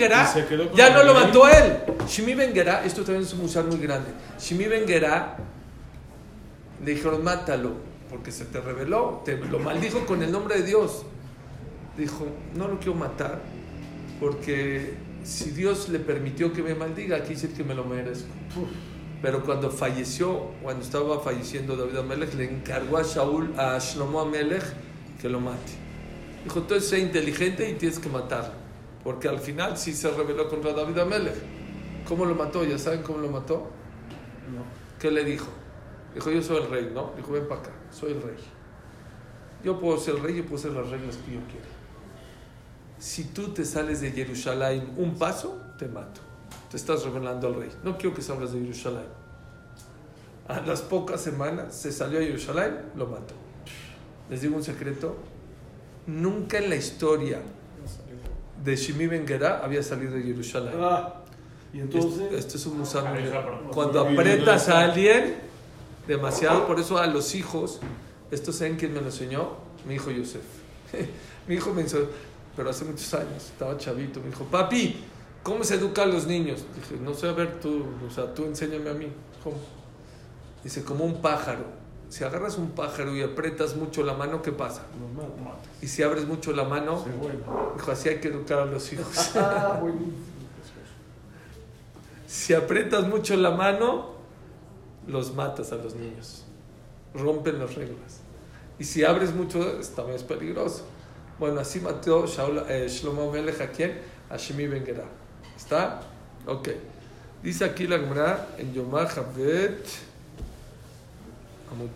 ya no lo mató él. Shimi Ben esto también es un musar muy grande. Shimi Ben le dijeron, mátalo, porque se te reveló, te lo maldijo con el nombre de Dios. Dijo, no lo quiero matar, porque si Dios le permitió que me maldiga, aquí dice que me lo merezco. Pero cuando falleció, cuando estaba falleciendo David Amelech, le encargó a Shaul, a Shlomo Amelech, que lo mate. Dijo, entonces sé inteligente y tienes que matarlo. Porque al final sí se rebeló contra David Amelech. ¿Cómo lo mató? ¿Ya saben cómo lo mató? ¿Qué le dijo? Dijo, yo soy el rey, ¿no? Dijo, ven para acá, soy el rey. Yo puedo ser el rey y puedo hacer las reglas que yo quiera. Si tú te sales de Jerusalén un paso, te mato. Te estás revelando al rey. No quiero que salgas de Jerusalén. A las pocas semanas se salió a Jerusalén, lo mató. Les digo un secreto. Nunca en la historia de Shimi Ben Gerá había salido de Jerusalén. Ah, y entonces. Esto, esto es un musar muy Eso grande. a propósito. Cuando apretas a alguien demasiado, por eso a los hijos, esto saben quién me lo enseñó, mi hijo Yosef. mi hijo me enseñó, pero hace muchos años, estaba chavito, me dijo, papi, ¿cómo se educa a los niños? Dije, no sé, a ver, tú, o sea, tú enséñame a mí. ¿Cómo? Dice, como un pájaro. Si agarras un pájaro y apretas mucho la mano, ¿qué pasa? Y si abres mucho la mano, Se vuelve. dijo, así hay que educar a los hijos. Ah. Si aprietas mucho la mano, los matas a los niños. Rompen las reglas. Y si abres mucho, también es peligroso. Bueno, así mató eh, Shlomo Melech a quién? A Shemi Ben. ¿Está? Ok. Dice aquí la Gemara en Yomar Javet. Amud.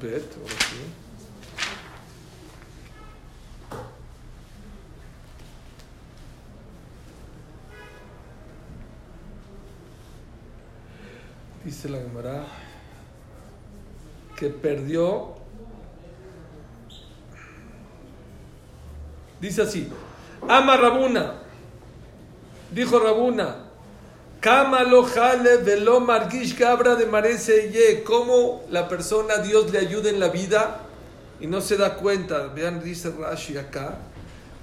Dice la Gemara que perdió. Dice así: Ama Rabuna. Dijo Rabuna: Kama lo jale velo margish cabra de marece ye. ¿Cómo la persona Dios le ayuda en la vida y no se da cuenta? Vean, dice Rashi acá.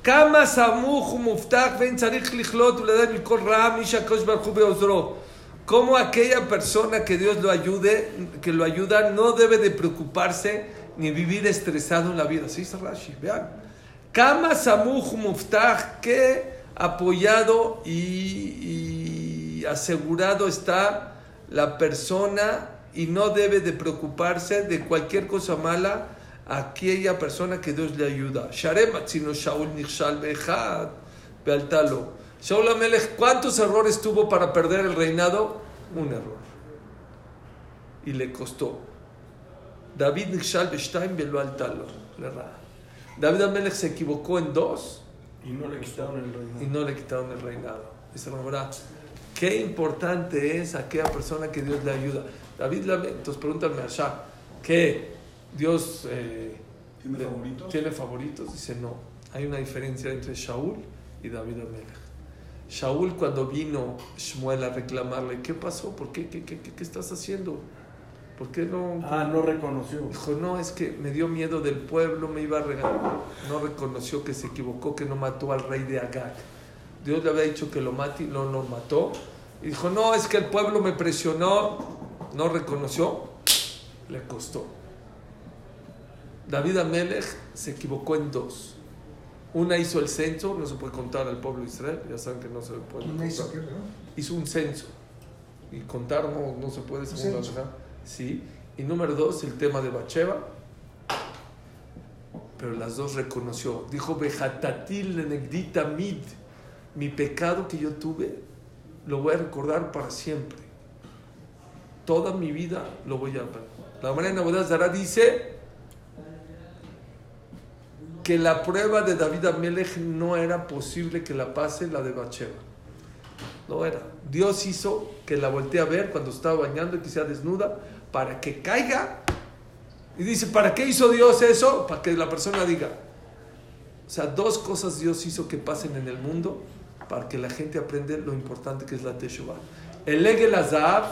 Kama samuch muftach ven tzarich lichlot uledan mikol ra misha kosh barhu beozro. Cómo aquella persona que Dios lo ayude, que lo ayuda, no debe de preocuparse ni vivir estresado en la vida. Así dice Rashi, vean. Kama samuch muftach, que apoyado y, asegurado está la persona y no debe de preocuparse de cualquier cosa mala aquella persona que Dios le ayuda. Shaul be'altalo. Shaul Amelech, ¿cuántos errores tuvo para perder el reinado? Un error. Y le costó. David nichshal be'shtaim be'lo altalo. Le ra. David Amelech se equivocó en dos Y no le quitaron el reino. y no le quitaron el reinado. Dice la qué importante es aquella persona que Dios le ayuda. David, entonces pregúntame a Shah, ¿qué? ¿Dios eh, ¿Tiene le- favoritos? ¿Tiene favoritos? Dice no. Hay una diferencia entre Shaul y David Amelech. Shaul cuando vino Shmuel a reclamarle, ¿qué pasó? ¿Por qué? ¿Qué, qué, qué, qué estás haciendo? ¿Por qué no? Ah, no reconoció. Dijo, no, es que me dio miedo del pueblo, me iba a regalar. No reconoció que se equivocó, que no mató al rey de Agag. Dios le había dicho que lo mate y no lo mató. Y dijo, no, es que el pueblo me presionó. No reconoció, le costó. David Amelech se equivocó en dos. Una hizo el censo, no se puede contar al pueblo de Israel, ya saben que no se puede ¿Quién hizo contar. no? Hizo un censo. Y contar no, no se puede según la. Sí. Y número dos, el tema de Bacheva. Pero las dos reconoció. Dijo, Vejatatil lenegdita mid. Mi pecado que yo tuve, lo voy a recordar para siempre. Toda mi vida lo voy a. La manera de Zara dice que la prueba de David Amelech no era posible que la pase la de Bacheva. No era. Dios hizo que la voltee a ver cuando estaba bañando y que sea desnuda para que caiga. Y dice, ¿para qué hizo Dios eso? Para que la persona diga. O sea, dos cosas Dios hizo que pasen en el mundo para que la gente aprenda lo importante que es la Teshuvah. El Egel Azab,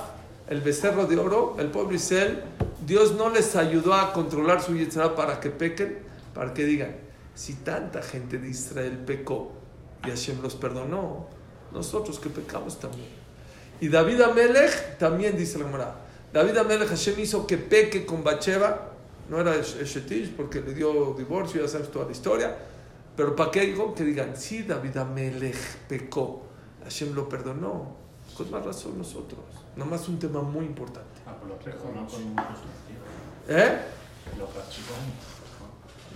el becerro de oro, el pueblo Israel Dios no les ayudó a controlar su yetzirah para que pequen, para que digan, si tanta gente de Israel pecó y Hashem los perdonó, nosotros que pecamos también. Y David Amelech también dice la Gemara. David Amelech Hashem hizo que peque con Bacheva, no era Eshetish porque le dio divorcio, ya sabes toda la historia, pero para qué digo que digan, sí, David Amelech pecó, Hashem lo perdonó, con más razón nosotros. Nada más un tema muy importante. Ah, pero lo con castigos. ¿Eh? Lo.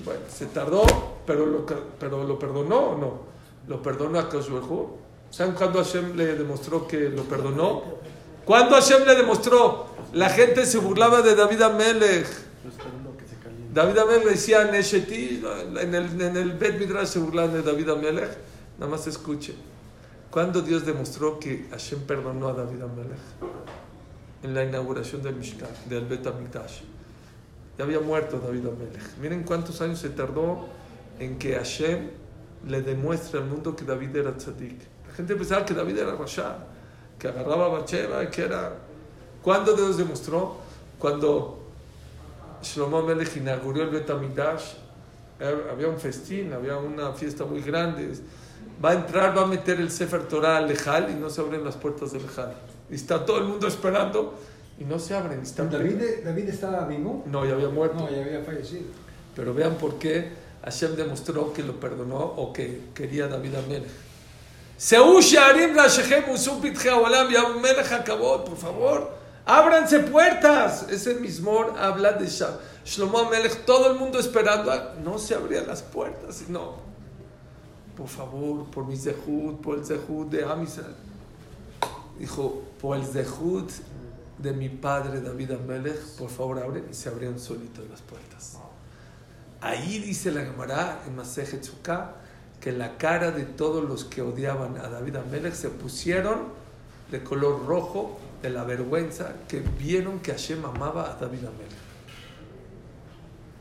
Bueno, se tardó, pero lo, pero lo perdonó o no? Lo perdonó a Kashberhu. ¿Saben cuándo Hashem le demostró que lo perdonó? ¿Cuándo Hashem le demostró? La gente se burlaba de David Amelech. David Amelech decía Nesheti, en el, Bet Midrash se burlaban de David Amelech. Nada más escuchen. ¿Cuándo Dios demostró que Hashem perdonó a David Amelech? En la inauguración del Mishkan, del Bet Amikdash. Ya había muerto David Amelech. Miren cuántos años se tardó en que Hashem le demuestre al mundo que David era tzadik. La gente pensaba que David era Rasha, que agarraba a Bacheva, que era... ¿Cuándo Dios demostró? Cuando Shlomo Melech inauguró el Bet Amikdash, eh, había un festín, había una fiesta muy grande. Va a entrar, va a meter el Sefer Torah al Lejal y no se abren las puertas del Lejal. Y está todo el mundo esperando y no se abren. Están ¿David, ¿David estaba vivo? No, ya había muerto. No, ya había fallecido. Pero vean por qué Hashem demostró que lo perdonó o que quería David Amelech. Melech por favor. Ábranse puertas. Ese mismo habla de Shlomo Amelech, todo el mundo esperando. No se abrían las puertas. No. Por favor, por mi zehut, por el zehut de Amisal. Dijo, por el zehut de mi padre David Amelech, por favor abren. Y se abrieron solitas las puertas. Ahí dice la Gemara en Masejet Sukkah que la cara de todos los que odiaban a David Amelech se pusieron de color rojo de la vergüenza que vieron que Hashem amaba a David Amelech.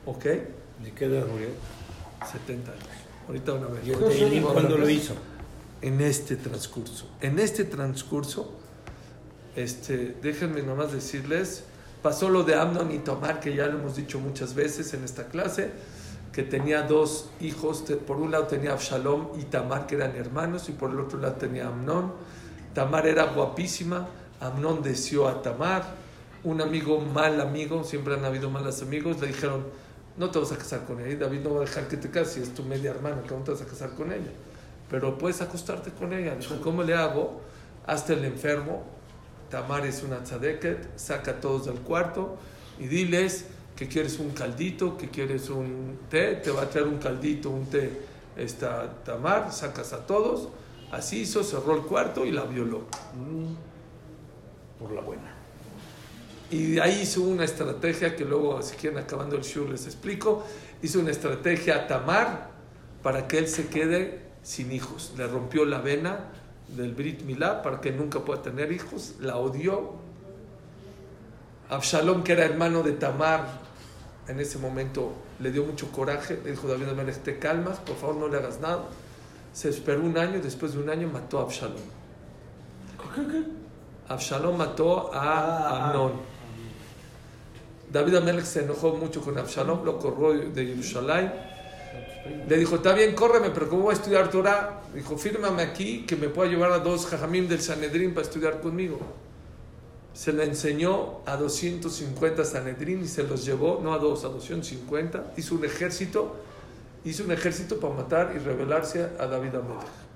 ¿Ok? ¿De qué edad murió? 70 años. Ahorita van a ver. ¿Y ahorita- y cuándo lo hizo? En este transcurso. En este transcurso, este, déjenme nomás decirles, pasó lo de Amnon y Tomar, que ya lo hemos dicho muchas veces en esta clase, que tenía dos hijos, por un lado tenía Absalom y Tamar, que eran hermanos, y por el otro lado tenía Amnón. Tamar era guapísima, Amnón deseó a Tamar, un amigo, mal amigo, siempre han habido malos amigos, le dijeron, no te vas a casar con ella, David no va a dejar que te cases, es tu media hermana, ¿cómo te vas a casar con ella? Pero puedes acostarte con ella. Dijo, ¿cómo le hago? Hasta el enfermo, Tamar es una tzadeket, saca a todos del cuarto y diles que quieres un caldito, que quieres un té, te va a traer un caldito, un té, esta Tamar, sacas a todos. Así hizo, cerró el cuarto y la violó. Por la buena. Y de ahí hizo una estrategia que luego, si quieren, acabando el show les explico. Hizo una estrategia a Tamar para que él se quede sin hijos. Le rompió la vena del Brit Milá para que nunca pueda tener hijos. La odió. Absalom, que era hermano de Tamar, en ese momento le dio mucho coraje. Le dijo David Amelech, te calmas, por favor no le hagas nada. Se esperó un año, después de un año mató a Absalom. Absalom mató a Amnón. David Amelech se enojó mucho con Absalom, lo corrió de Jerusalén. Le dijo, está bien, córreme, pero ¿cómo voy a estudiar Torah? Dijo, fírmame aquí que me pueda llevar a dos jajamim del Sanedrín para estudiar conmigo. Se le enseñó a 250 Sanedrín y se los llevó, no a dos, a 250. Hizo un ejército, hizo un ejército para matar y rebelarse a David Amelech.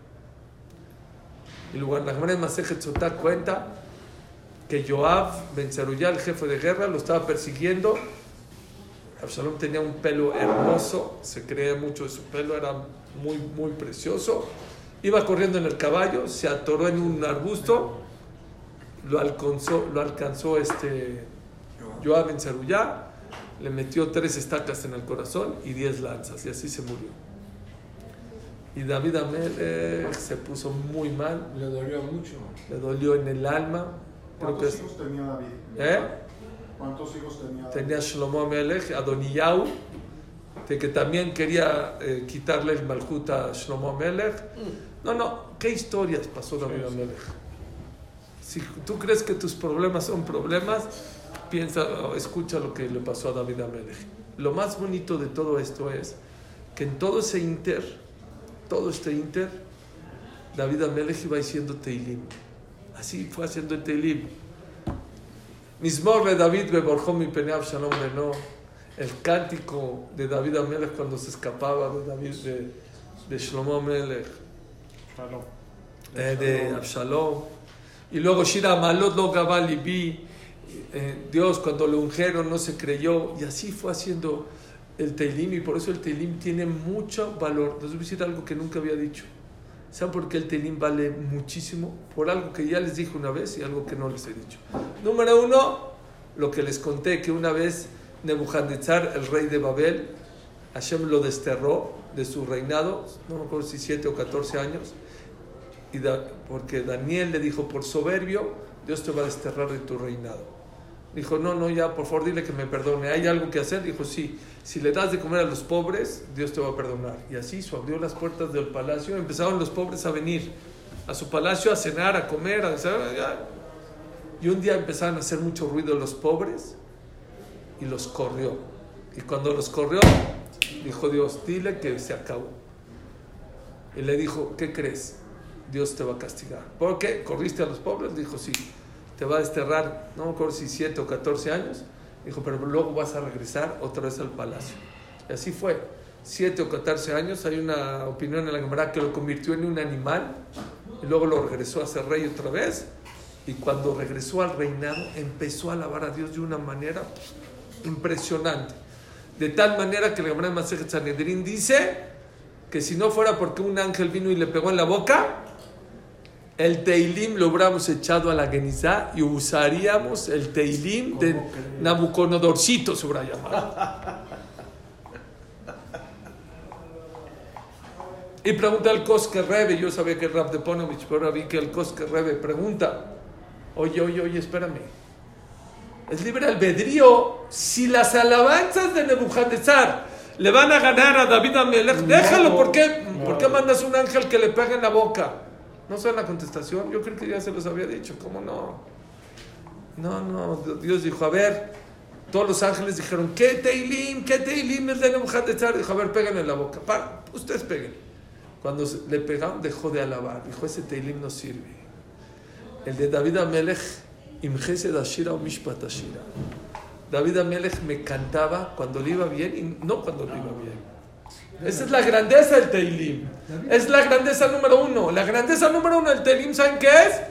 Y la Gemara de Masejet Sotá cuenta que Joab Ben Zeruyá, el jefe de guerra, lo estaba persiguiendo. Absalom tenía un pelo hermoso, se creía mucho de su pelo, era muy, muy precioso. Iba corriendo en el caballo, se atoró en un arbusto, lo alcanzó, lo alcanzó este Joab Ben Zeruyá, le metió tres estacas en el corazón y diez lanzas, y así se murió. Y David Amelech se puso muy mal, Le dolió mucho. le dolió en el alma. ¿Cuántos hijos tenía David? ¿Eh? ¿Cuántos hijos tenía David? tenía Shlomo Amelech, Adoniyahu, de que también quería eh, quitarle el Malhut a Shlomo Amelech. No, no, ¿qué historias pasó David Amelech? Si tú crees que tus problemas son problemas, piensa, escucha lo que le pasó a David Amelech. Lo más bonito de todo esto es que en todo ese inter, todo este inter, David Amelech iba diciendo Teilim. Así fue haciendo el Teilim. Mismor de David beborjó mi peneab shalom no El cántico de David Amelech cuando se escapaba de David de, de Shlomo Amelech. Shalom. eh, de Absalom. Y luego Shira Malot lo. Eh, Dios cuando lo ungieron no se creyó. Y así fue haciendo el Teilim. Y por eso el Teilim tiene mucho valor. Les voy a decir algo que nunca había dicho. ¿Saben por qué el Teilim vale muchísimo? Por algo que ya les dije una vez y algo que no les he dicho. Número uno, lo que les conté, que una vez Nebuchadnezzar, el rey de Babel, Hashem lo desterró de su reinado, no me acuerdo si 7 o 14 años, y porque Daniel le dijo, por soberbio, Dios te va a desterrar de tu reinado. Dijo, no, no, ya, por favor, dile que me perdone. ¿Hay algo que hacer? Dijo, sí, si le das de comer a los pobres, Dios te va a perdonar. Y así hizo, abrió las puertas del palacio, empezaron los pobres a venir a su palacio a cenar, a comer, a. Y un día empezaron a hacer mucho ruido los pobres y los corrió. Y cuando los corrió, dijo Dios, dile que se acabó. Y le dijo, ¿qué crees? Dios te va a castigar. ¿Por qué? ¿Corriste a los pobres? Dijo, sí. Te va a desterrar, no me acuerdo si 7 o 14 años. Dijo, pero luego vas a regresar otra vez al palacio. Y así fue. 7 o 14 años. Hay una opinión en la Gemara que lo convirtió en un animal. Y luego lo regresó a ser rey otra vez. Y cuando regresó al reinado, empezó a alabar a Dios de una manera impresionante. De tal manera que la Gemara de Masejet Sanedrín dice que si no fuera porque un ángel vino y le pegó en la boca, el Teilim lo hubiéramos echado a la Genizá y usaríamos el Teilim de Nabucodonosor, se hubiera llamado. Y pregunta el Koske Rebe, yo sabía que el Rab de Ponovich, pero ahora vi que el Koske Rebe pregunta, oye, oye, oye, espérame, es libre albedrío si las alabanzas de Nebuchadnezzar le van a ganar a David Amelech, déjalo, ¿por qué, ¿por qué mandas un ángel que le pegue en la boca? ¿No saben la contestación? Yo creo que ya se los había dicho, ¿cómo no? No, no, Dios dijo, a ver, todos los ángeles dijeron, ¿qué Teilim? ¿Qué Teilim es de Nebuchadnezzar? Dijo, a ver, péganle en la boca, para, ustedes peguen. Cuando le pegaron, dejó de alabar, dijo, ese Teilim no sirve. El de David Amelech, Imgesed Ashira o Mishpat Ashira. David Amelech me cantaba cuando le iba bien y no cuando le iba bien. Esa es la grandeza del Teilim. Es la grandeza número uno. La grandeza número uno del Teilim, ¿saben qué es?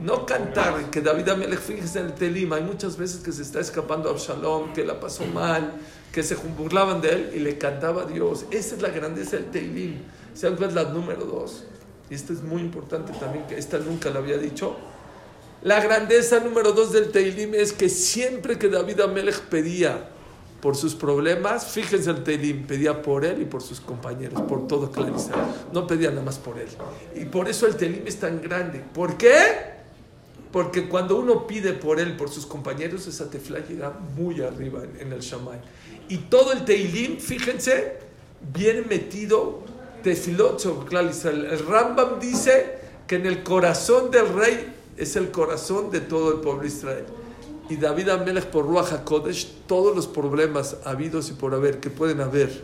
No cantar, que David Amelech, fíjese en el Teilim, hay muchas veces que se está escapando a Absalom, que la pasó mal, que se burlaban de él y le cantaba a Dios. Esa es la grandeza del Teilim. ¿Saben cuál es la número dos? Y esta es muy importante también, que esta nunca la había dicho. La grandeza número dos del Teilim es que siempre que David Amelech pedía por sus problemas, fíjense el Teilim, pedía por él y por sus compañeros, por todo Clarisa. No pedía nada más por él. Y por eso el Teilim es tan grande. ¿Por qué? Porque cuando uno pide por él, por sus compañeros, esa tefla llega muy arriba en, el Shammai. Y todo el Teilim, fíjense, viene metido tefilot Israel. El Rambam dice que en el corazón del rey es el corazón de todo el pueblo de Israel. Y David Amelech por Ruach HaKodesh, todos los problemas habidos y por haber que pueden haber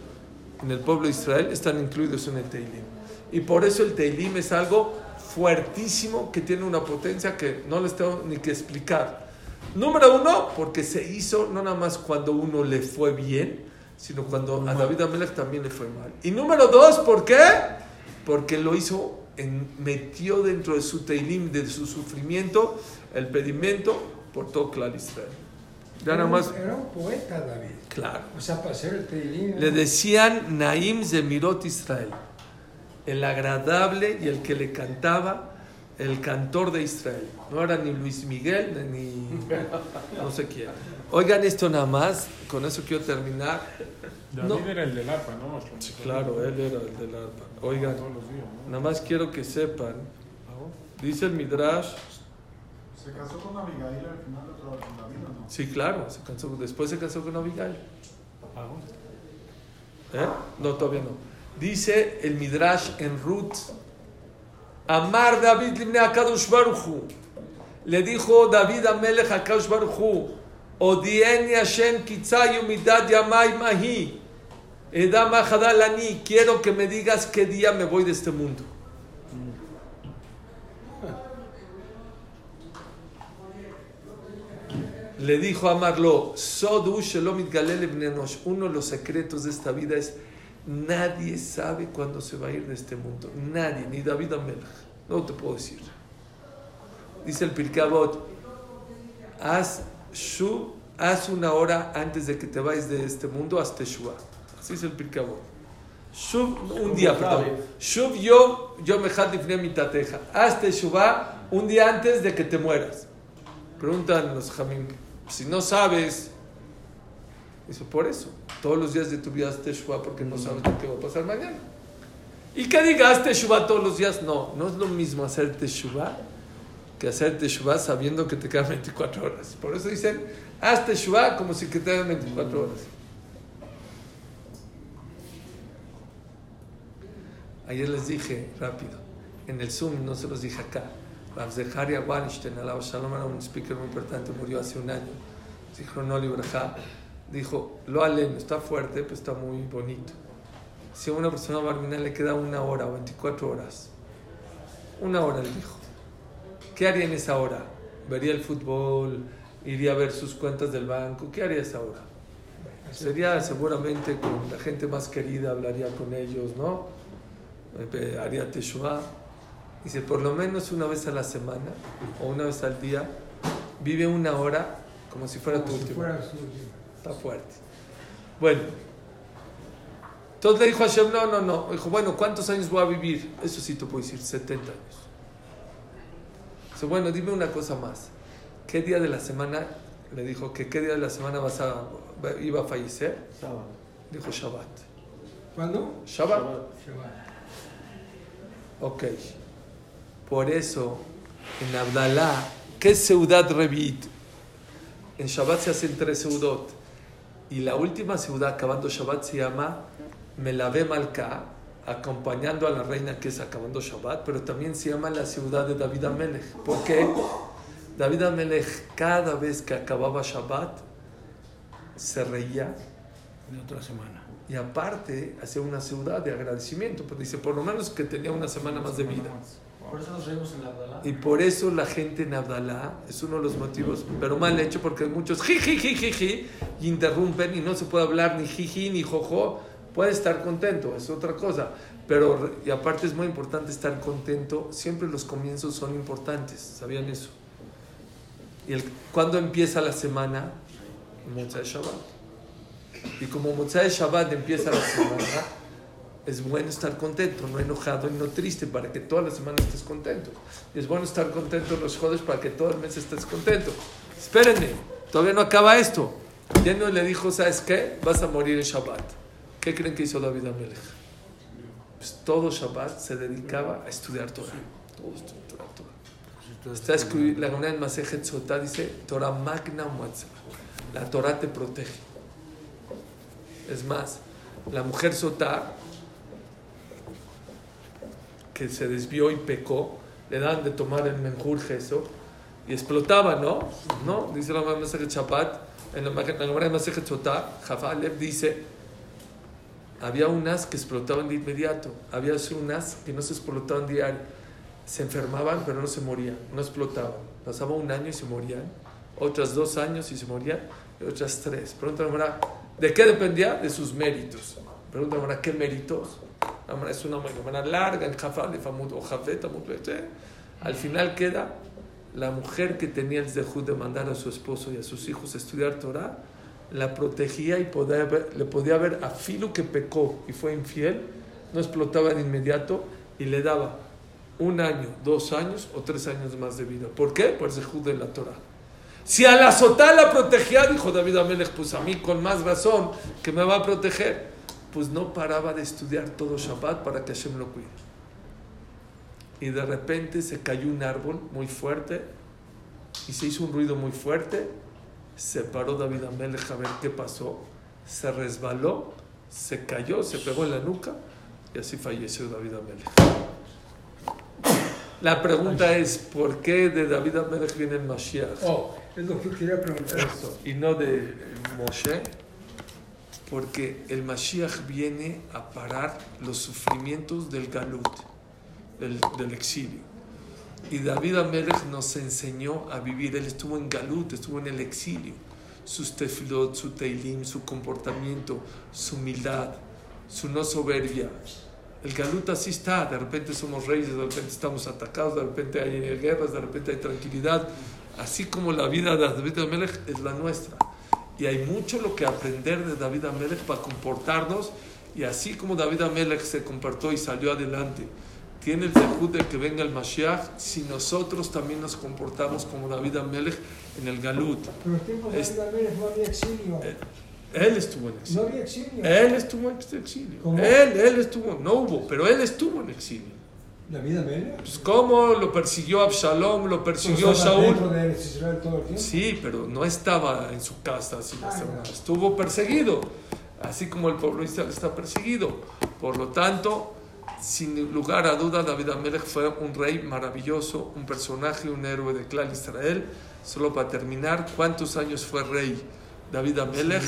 en el pueblo de Israel están incluidos en el Teilim. Y por eso el Teilim es algo fuertísimo que tiene una potencia que no les tengo ni que explicar. Número uno, porque se hizo no nada más cuando uno le fue bien, sino cuando a David Amelech también le fue mal. Y número dos, ¿por qué? Porque lo hizo, metió dentro de su Teilim, de su sufrimiento, el pedimento por todo Clar Israel. Ya nada más, Era un poeta, David. claro. O sea, para hacer el Teilim. Le decían Naim Zemirot Israel, el agradable y el que le cantaba, el cantor de Israel. No era ni Luis Miguel ni no sé quién. Oigan esto nada más, con eso quiero terminar. David No. era el del arpa, ¿no? Claro, él era el del arpa. Oigan, días, ¿no? nada más quiero que sepan, dice el Midrash, ¿Se casó con Abigail al final de otra con David o no? sí, claro, se casó, después se casó con Abigail. ¿Eh? No, todavía no. Dice el Midrash en Ruth, Amar David limne a Kadosh. Le dijo David a Melech a Kadosh Baruj Hu, Odieni Hashem kitzayu midat yamai mahi. Edam ahadalani. Quiero que me digas qué día me voy de este mundo. Le dijo a Marlo. Uno de los secretos de esta vida es nadie sabe cuándo se va a ir de este mundo. Nadie, ni David Amelech. No te puedo decir. Dice el Pirkabot, haz shu, haz una hora antes de que te vayas de este mundo, haz teshua. Así es el Pirkabot. Shuv, un día, perdón. Shuv yo, yo me mi mitateja. Haz teshua un día antes de que te mueras. Preguntan los jamín, si no sabes, dice, por eso, todos los días de tu vida haz teshua porque no sabes lo que va a pasar mañana. Y que digas teshua todos los días, no, no es lo mismo hacer teshua que hacer teshuvah sabiendo que te quedan 24 horas. Por eso dicen, haz teshuvah como si te quedan 24 horas. Ayer les dije rápido, en el Zoom, no se los dije acá. Zeharia Weinstein, alaba Shalom, era un speaker muy importante, murió hace un año. Dijo, no, Libraja. Dijo, lo alen, está fuerte, pero está muy bonito. Si a una persona barminal le queda una hora o 24 horas, una hora, le dijo ¿Qué haría en esa hora? ¿Vería el fútbol? ¿Iría a ver sus cuentas del banco? ¿Qué haría esa hora? Sería seguramente con la gente más querida, hablaría con ellos, ¿no? Eh, haría Teshuvah. Dice, por lo menos una vez a la semana o una vez al día, vive una hora como si fuera tu último. Está fuerte. Bueno, entonces le dijo a Hashem, no, no, no. Dijo, bueno, ¿cuántos años voy a vivir? Eso sí te puedo decir, 70 años bueno, dime una cosa más. ¿Qué día de la semana, le dijo que qué día de la semana vas a, iba a fallecer? Sábado. Dijo Shabbat. ¿Cuándo? Shabbat. Ok. Por eso, en Abdalá, ¿qué Seudat Revit? En Shabbat se hacen tres Seudot. Y la última ciudad acabando Shabbat se llama Melave Malka, acompañando a la reina que es acabando Shabbat, pero también se llama la ciudad de David Amelech. ¿Por qué? David Amelech cada vez que acababa Shabbat se reía. De otra semana. Y aparte hacía una ciudad de agradecimiento, pues dice, por lo menos que tenía una semana más de vida. Por eso nos reímos en Abdalá. Y por eso la gente en Abdalá es uno de los motivos, pero mal hecho porque muchos jiji, y interrumpen y no se puede hablar ni jiji ni jojo Puede estar contento, es otra cosa. Pero, y aparte es muy importante estar contento. Siempre los comienzos son importantes, ¿sabían eso? ¿Y el, cuándo empieza la semana? Motzai Shabbat. Y como Motzai Shabbat empieza la semana, es bueno estar contento, no enojado y no triste, para que toda la semana estés contento. Y es bueno estar contento en los jodes para que todo el mes estés contento. Espérenme, todavía no acaba esto. Ya no le dijo, ¿sabes qué? Vas a morir en Shabbat. ¿Qué creen que hizo David Amelech? Pues todo Shabbat se dedicaba a estudiar Torah. Todo estudiar Torah. Está escrito, la Gemara en Masejet Sotá dice, Torah magna La Torah te protege. Es más, la mujer Sotá, que se desvió y pecó, le dan de tomar el menjur eso y explotaba, ¿no? ¿No? Dice la en Masejet Shabbat, en la Gemara en Masejet Sotá, Jafalev dice, había unas que explotaban de inmediato, había unas que no se explotaban diario. Se enfermaban, pero no se morían, no explotaban. Pasaba un año y se morían, otras dos años y se morían, y otras tres. Pregunta la ¿de qué dependía? De sus méritos. Pregunta la ¿qué méritos? Es una manera larga, en Jafal, o Al final queda la mujer que tenía el dejud de mandar a su esposo y a sus hijos a estudiar Torah la protegía y podía le podía ver a Filo que pecó y fue infiel, no explotaba de inmediato y le daba un año, dos años o tres años más de vida. ¿Por qué? Por ese de la Torah. Si a la sotá la protegía, dijo David Amelech, pues a mí con más razón que me va a proteger. Pues no paraba de estudiar todo Shabbat para que Hashem lo cuide. Y de repente se cayó un árbol muy fuerte y se hizo un ruido muy fuerte se paró David Amelech a ver qué pasó, se resbaló, se cayó, se pegó en la nuca y así falleció David Amelech. La pregunta es, ¿por qué de David Amelech viene el Mashiach? Oh, es lo que quería preguntar. Eso, y no de Moshe, porque el Mashiach viene a parar los sufrimientos del Galut, del, del exilio. Y David Amelech nos enseñó a vivir, él estuvo en Galut, estuvo en el exilio. Sus tefilot, su teilim, su comportamiento, su humildad, su no soberbia. El Galut así está, de repente somos reyes, de repente estamos atacados, de repente hay guerras, de repente hay tranquilidad. Así como la vida de David Amelech es la nuestra. Y hay mucho lo que aprender de David Amelech para comportarnos. Y así como David Amelech se comportó y salió adelante, tiene el dejud de que venga el Mashiach si nosotros también nos comportamos como David Amelech en el Galut. Pero en los tiempos de David Amélez no había exilio. Eh, Él estuvo en No exilio. había exilio. Él estuvo en exilio. ¿Cómo? Él, él estuvo, no hubo, pero él estuvo en exilio. ¿David Amélez? Pues, ¿Cómo lo persiguió Absalom, lo persiguió Saúl? de Eretz Israel todo el tiempo. Sí, pero no estaba en su casa, sino Ah, estaba- no. estuvo perseguido, así como el pueblo de Israel está perseguido. Por lo tanto, sin lugar a duda, David Amelech fue un rey maravilloso, un personaje, un héroe de clan Israel. Solo para terminar, ¿cuántos años fue rey David Amelech?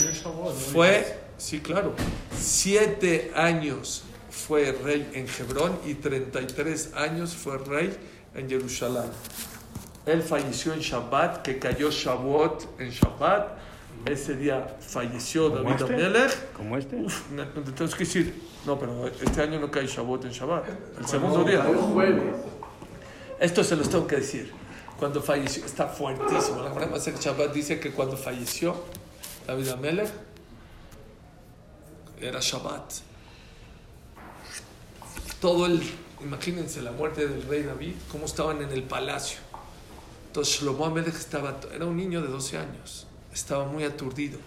Fue, sí, claro, siete años fue rey en Hebrón y 33 años fue rey en Jerusalén. Él falleció en Shabbat, que cayó Shavuot en Shabbat. Ese día falleció ¿Como David este? Amelech. ¿Como este? Uf, no, no te tengo que decir, no, pero este año no cae Shavuot en Shabbat. El segundo día. Esto se los tengo que decir. Cuando falleció, está fuertísimo. La Gemara Masech Shabbat dice que cuando falleció David Amelech, era Shabbat. Todo el, imagínense la muerte del rey David, cómo estaban en el palacio. Entonces Shlomo Amelech estaba, era un niño de 12 años, estaba muy aturdido.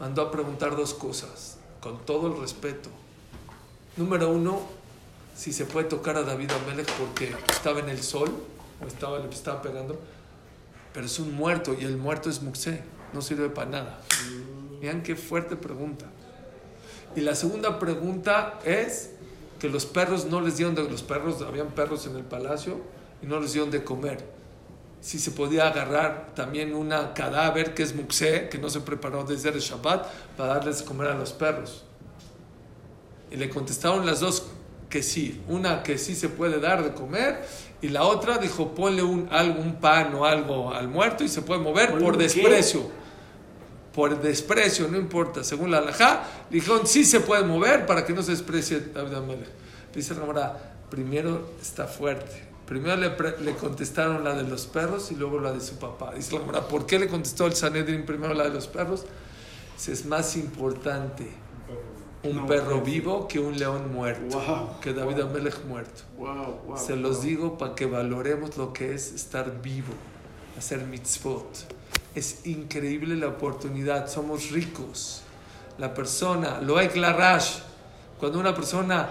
Mandó a preguntar dos cosas, con todo el respeto. Número uno, si se puede tocar a David Amelech porque estaba en el sol, o estaba, le estaba pegando, pero es un muerto y el muerto es Muxé, no sirve para nada. Vean qué fuerte pregunta. Y la segunda pregunta es que los perros no les dieron de los perros, habían perros en el palacio y no les dieron de comer. Si se podía agarrar también una cadáver que es Muxé, que no se preparó desde el Shabbat, para darles de comer a los perros. Y le contestaron las dos que sí. Una que sí se puede dar de comer y la otra dijo ponle un, algo, un pan o algo al muerto y se puede mover por desprecio. Por desprecio, no importa. Según la halajá, dijeron sí se puede mover para que no se desprecie David Amelech. Dice la Gemara, primero está fuerte. Primero le, le contestaron la de los perros y luego la de su papá. Dice la ¿por qué le contestó el Sanedrin primero la de los perros? Dice, es más importante un perro vivo que un león muerto, Wow. que David Amelech muerto. Wow, wow. Se los digo para que valoremos lo que es estar vivo, hacer mitzvot. Es increíble la oportunidad, somos ricos. La persona, lo clarash, cuando una persona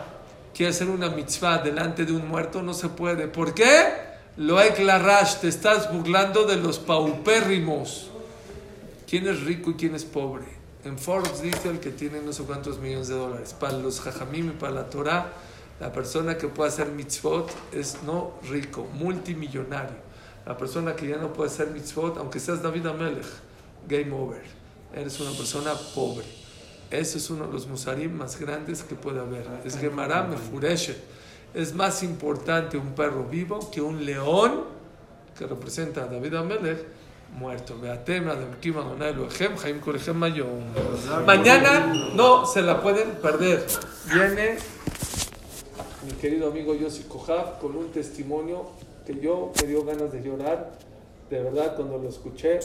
quiere hacer una mitzvah delante de un muerto, no se puede. ¿Por qué? Lo clarash, te estás burlando de los paupérrimos. ¿Quién es rico y quién es pobre? En Forbes dice el que tiene no sé cuántos millones de dólares. Para los jajamim y para la Torah, la persona que puede hacer mitzvot es no rico, multimillonario. La persona que ya no puede hacer mitzvot, aunque seas David Amelech, game over. Eres una persona pobre. Ese es uno de los musarim más grandes que puede haber. Es Gemara Mefureshet. Es más importante un perro vivo que un león que representa a David Amelech muerto. Mañana no se la pueden perder. Viene mi querido amigo Yossi Kohab con un testimonio que yo me dio ganas de llorar. De verdad, cuando lo escuché,